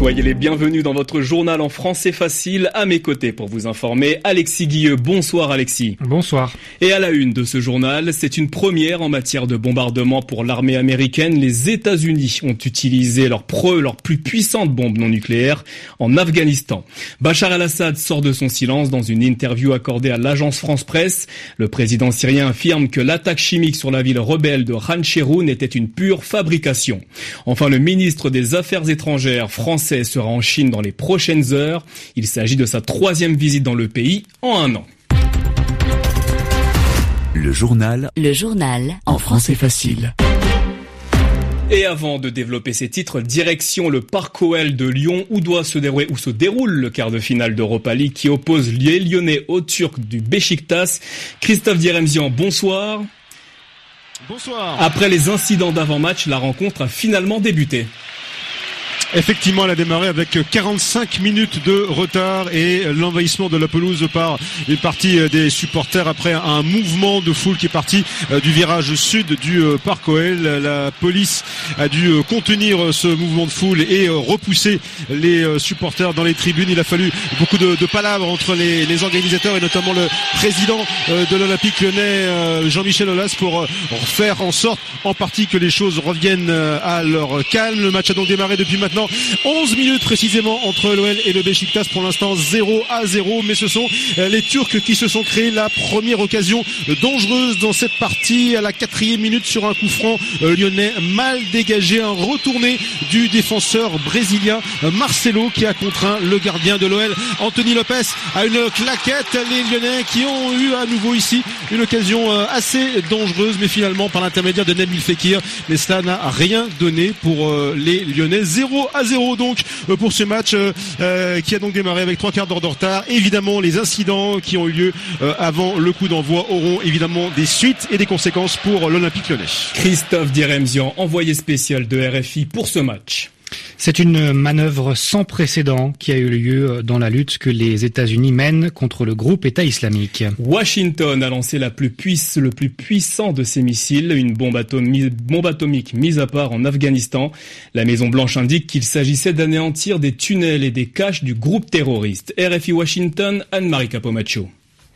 Soyez les bienvenus dans votre journal en français facile. À mes côtés pour vous informer, Alexis Guilleux. Bonsoir Alexis. Bonsoir. Et à la une de ce journal, c'est une première en matière de bombardement pour l'armée américaine. Les États-Unis ont utilisé leur, leur plus puissante bombe non nucléaire en Afghanistan. Bachar al-Assad sort de son silence dans une interview accordée à l'agence France Presse. Le président syrien affirme que l'attaque chimique sur la ville rebelle de Khan Sheroun était une pure fabrication. Enfin, le ministre des Affaires étrangères français sera en Chine dans les prochaines heures. Il s'agit de sa troisième visite dans le pays en un an. Le journal. Le journal. En français facile. Et avant de développer ses titres, direction le Parc OL de Lyon où doit se dérouler, où se déroule le quart de finale d'Europa League qui oppose les Lyonnais aux Turcs du Beşiktaş? Christophe Diremzian, bonsoir. Bonsoir. Après les incidents d'avant-match, la rencontre a finalement débuté. Effectivement, elle a démarré avec 45 minutes de retard et l'envahissement de la pelouse par une partie des supporters après un mouvement de foule qui est parti euh, du virage sud du euh, parc OL. La police a dû euh, contenir ce mouvement de foule et repousser les supporters dans les tribunes. Il a fallu beaucoup de, palabres entre les, organisateurs et notamment le président de l'Olympique lyonnais, Jean-Michel Aulas, pour faire en sorte en partie que les choses reviennent à leur calme. Le match a donc démarré depuis maintenant 11 minutes précisément entre l'OL et le Besiktas. Pour l'instant 0 à 0. Mais ce sont euh, les Turcs qui se sont créés la première occasion dangereuse dans cette partie à la quatrième minute sur un coup franc euh, lyonnais mal dégagé. Un retourné du défenseur brésilien euh, Marcelo qui a contraint le gardien de l'OL Anthony Lopez à une claquette. Les Lyonnais qui ont eu à nouveau ici une occasion assez dangereuse mais finalement par l'intermédiaire de Nabil Fekir. Mais cela n'a rien donné pour les Lyonnais. 0 à 0 donc euh, pour ce match euh, euh, qui a donc démarré avec trois quarts d'heure de retard. Évidemment, les incidents qui ont eu lieu avant le coup d'envoi auront évidemment des suites et des conséquences pour l'Olympique lyonnais. Christophe Diremzian, envoyé spécial de RFI pour ce match. C'est une manœuvre sans précédent qui a eu lieu dans la lutte que les États-Unis mènent contre le groupe État islamique. Washington a lancé le plus puissant de ses missiles, une bombe, atomique mise à part en Afghanistan. La Maison-Blanche indique qu'il s'agissait d'anéantir des tunnels et des caches du groupe terroriste. RFI Washington, Anne-Marie Capomacho.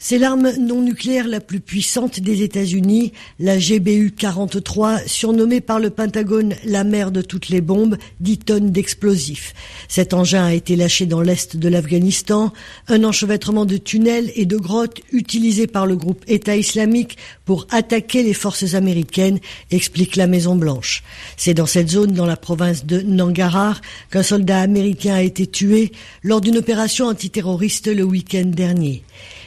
C'est l'arme non nucléaire la plus puissante des États-Unis, la GBU-43, surnommée par le Pentagone la mère de toutes les bombes, 10 tonnes d'explosifs. Cet engin a été lâché dans l'est de l'Afghanistan, un enchevêtrement de tunnels et de grottes utilisés par le groupe État islamique pour attaquer les forces américaines, explique la Maison Blanche. C'est dans cette zone, dans la province de Nangarhar, qu'un soldat américain a été tué lors d'une opération antiterroriste le week-end dernier.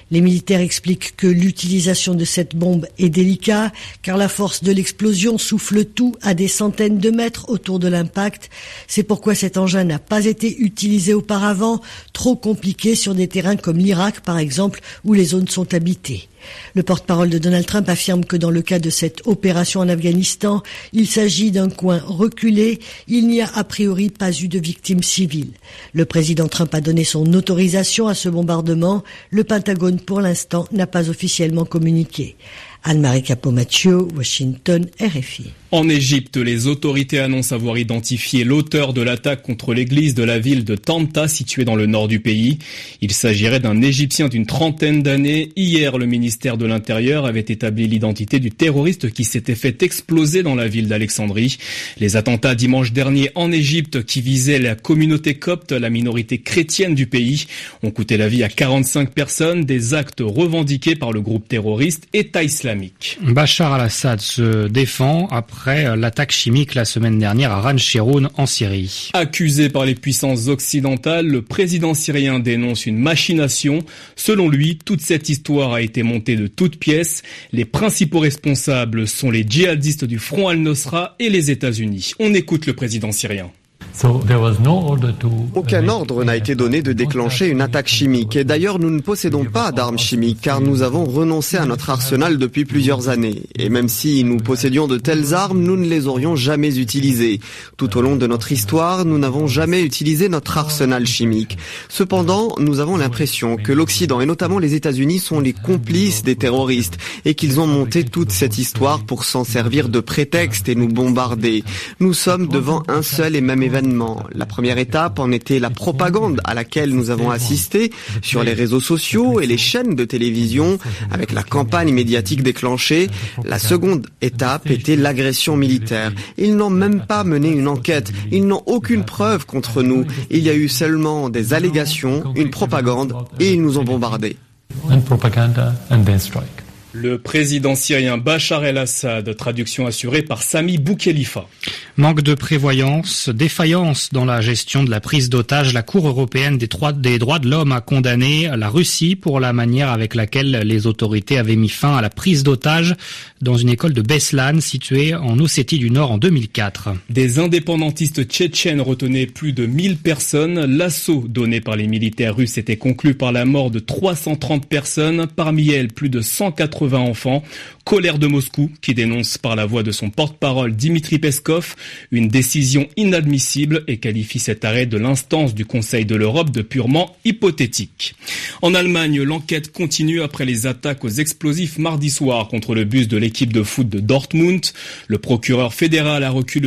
Les militaires expliquent que l'utilisation de cette bombe est délicate car la force de l'explosion souffle tout à des centaines de mètres autour de l'impact. C'est pourquoi cet engin n'a pas été utilisé auparavant, trop compliqué sur des terrains comme l'Irak par exemple où les zones sont habitées. Le porte-parole de Donald Trump affirme que dans le cas de cette opération en Afghanistan, il s'agit d'un coin reculé. Il n'y a a priori pas eu de victimes civiles. Le président Trump a donné son autorisation à ce bombardement. Le Pentagone, pour l'instant, n'a pas officiellement communiqué. Anne-Marie Capomaccio, Washington, RFI. En Égypte, les autorités annoncent avoir identifié l'auteur de l'attaque contre l'église de la ville de Tanta, située dans le nord du pays. Il s'agirait d'un Égyptien d'une trentaine d'années. Hier, le ministère de l'Intérieur avait établi l'identité du terroriste qui s'était fait exploser dans la ville d'Alexandrie. Les attentats dimanche dernier en Égypte qui visaient la communauté copte, la minorité chrétienne du pays, ont coûté la vie à 45 personnes, des actes revendiqués par le groupe terroriste État islamique. Bachar al-Assad se défend après l'attaque chimique la semaine dernière à Ran en Syrie. Accusé par les puissances occidentales, le président syrien dénonce une machination. Selon lui, toute cette histoire a été montée de toutes pièces. Les principaux responsables sont les djihadistes du Front al-Nosra et les États-Unis. On écoute le président syrien. Aucun ordre n'a été donné de déclencher une attaque chimique. Et d'ailleurs, nous ne possédons pas d'armes chimiques car nous avons renoncé à notre arsenal depuis plusieurs années. Et même si nous possédions de telles armes, nous ne les aurions jamais utilisées. Tout au long de notre histoire, nous n'avons jamais utilisé notre arsenal chimique. Cependant, nous avons l'impression que l'Occident et notamment les États-Unis sont les complices des terroristes et qu'ils ont monté toute cette histoire pour s'en servir de prétexte et nous bombarder. Nous sommes devant un seul et même événement la première étape en était la propagande à laquelle nous avons assisté sur les réseaux sociaux et les chaînes de télévision avec la campagne médiatique déclenchée. La seconde étape était l'agression militaire. Ils n'ont même pas mené une enquête. Ils n'ont aucune preuve contre nous. Il y a eu seulement des allégations, une propagande et ils nous ont bombardés. Le président syrien Bachar el-Assad, traduction assurée par Sami Boukhelifa. Manque de prévoyance, défaillance dans la gestion de la prise d'otages, la Cour européenne des droits, des droits de l'homme a condamné la Russie pour la manière avec laquelle les autorités avaient mis fin à la prise d'otages dans une école de Beslan située en Ossétie du Nord en 2004. Des indépendantistes tchétchènes retenaient plus de 1000 personnes. L'assaut donné par les militaires russes était conclu par la mort de 330 personnes, parmi elles plus de 180 enfants. Colère de Moscou qui dénonce par la voix de son porte-parole Dimitri Peskov une décision inadmissible et qualifie cet arrêt de l'instance du Conseil de l'Europe de purement hypothétique. En Allemagne, l'enquête continue après les attaques aux explosifs mardi soir contre le bus de l'équipe de foot de Dortmund. Le procureur fédéral a requis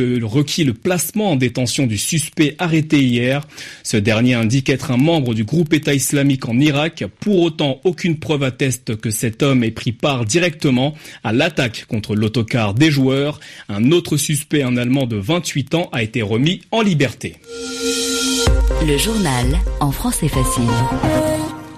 le placement en détention du suspect arrêté hier. Ce dernier indique être un membre du groupe État islamique en Irak. Pour autant, aucune preuve atteste que cet homme ait pris part directement à l'attaque contre l'autocar des joueurs. Un autre suspect, un Allemand de 28 ans, a été remis en liberté. Le journal en français facile.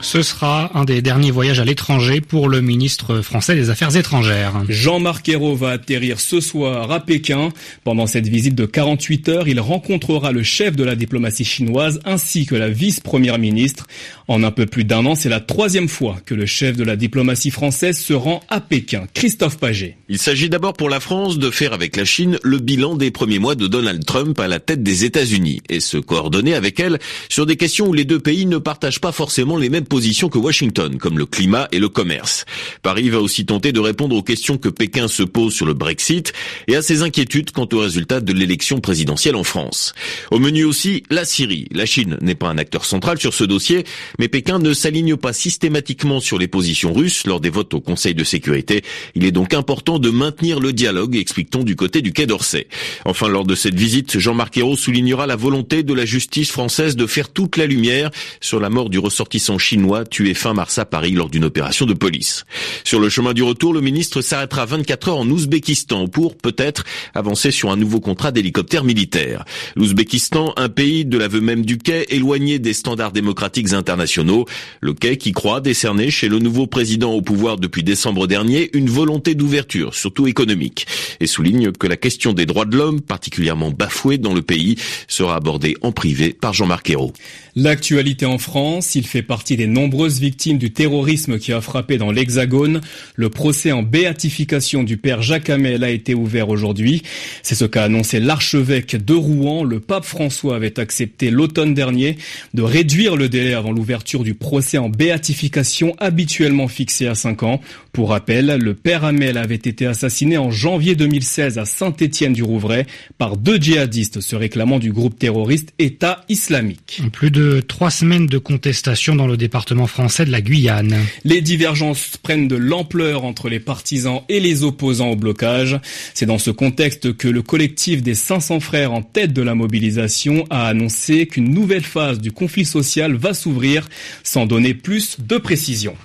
Ce sera un des derniers voyages à l'étranger pour le ministre français des Affaires étrangères. Jean-Marc Ayrault va atterrir ce soir à Pékin. Pendant cette visite de 48 heures, il rencontrera le chef de la diplomatie chinoise ainsi que la vice-première ministre. En un peu plus d'un an, c'est la troisième fois que le chef de la diplomatie française se rend à Pékin. Christophe Paget. Il s'agit d'abord pour la France de faire avec la Chine le bilan des premiers mois de Donald Trump à la tête des États-Unis et se coordonner avec elle sur des questions où les deux pays ne partagent pas forcément les mêmes positions que Washington, comme le climat et le commerce. Paris va aussi tenter de répondre aux questions que Pékin se pose sur le Brexit et à ses inquiétudes quant aux résultats de l'élection présidentielle en France. Au menu aussi, la Syrie. La Chine n'est pas un acteur central sur ce dossier, mais Pékin ne s'aligne pas systématiquement sur les positions russes lors des votes au Conseil de sécurité. Il est donc important de maintenir le dialogue, explique-t-on du côté du Quai d'Orsay. Enfin, lors de cette visite, Jean-Marc Ayrault soulignera la volonté de la justice française de faire toute la lumière sur la mort du ressortissant chinois tué fin mars à Paris lors d'une opération de police. Sur le chemin du retour, le ministre s'arrêtera 24 heures en Ouzbékistan pour peut-être avancer sur un nouveau contrat d'hélicoptère militaire. L'Ouzbékistan, un pays de l'aveu même du quai, éloigné des standards démocratiques internationaux. Le quai qui croit décerner chez le nouveau président au pouvoir depuis décembre dernier une volonté d'ouverture, surtout économique, et souligne que la question des droits de l'homme, particulièrement bafouée dans le pays, sera abordée en privé par Jean-Marc Ayrault. L'actualité en France, il fait partie des nombreuses victimes du terrorisme qui a frappé dans l'Hexagone. Le procès en béatification du père Jacques Hamel a été ouvert aujourd'hui. C'est ce qu'a annoncé l'archevêque de Rouen. Le pape François avait accepté l'automne dernier de réduire le délai avant l'ouverture du procès en béatification habituellement fixé à 5 ans. Pour rappel, le père Hamel avait été assassiné en janvier 2016 à Saint-Étienne-du-Rouvray par deux djihadistes se réclamant du groupe terroriste État islamique. Plus de trois semaines de contestation dans le département français de la Guyane. Les divergences prennent de l'ampleur entre les partisans et les opposants au blocage. C'est dans ce contexte que le collectif des 500 frères en tête de la mobilisation a annoncé qu'une nouvelle phase du conflit social va s'ouvrir sans donner plus de précisions.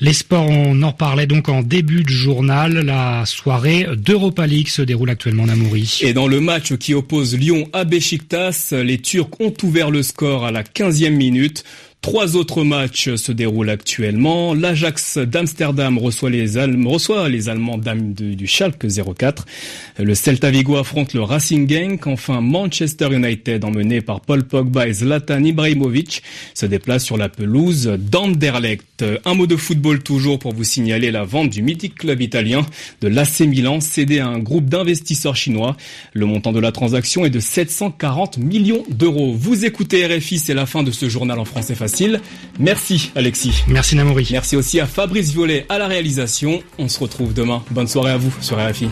Les sports, on en parlait donc en début de journal. La soirée d'Europa League se déroule actuellement en Amourie. Et dans le match qui oppose Lyon à Besiktas, les Turcs ont ouvert le score à la 15e minute. Trois autres matchs se déroulent actuellement. L'Ajax d'Amsterdam reçoit les, Allemands, Allemands du Schalke 04. Le Celta Vigo affronte le Racing Genk. Enfin, Manchester United, emmené par Paul Pogba et Zlatan Ibrahimovic, se déplace sur la pelouse d'Anderlecht. Un mot de football toujours pour vous signaler la vente du mythique club italien de l'AC Milan, cédé à un groupe d'investisseurs chinois. Le montant de la transaction est de 740 millions d'euros. Vous écoutez RFI, c'est la fin de ce journal en français facile. Merci Alexis. Merci Namouri. Merci aussi à Fabrice Violet à la réalisation. On se retrouve demain. Bonne soirée à vous sur RFI.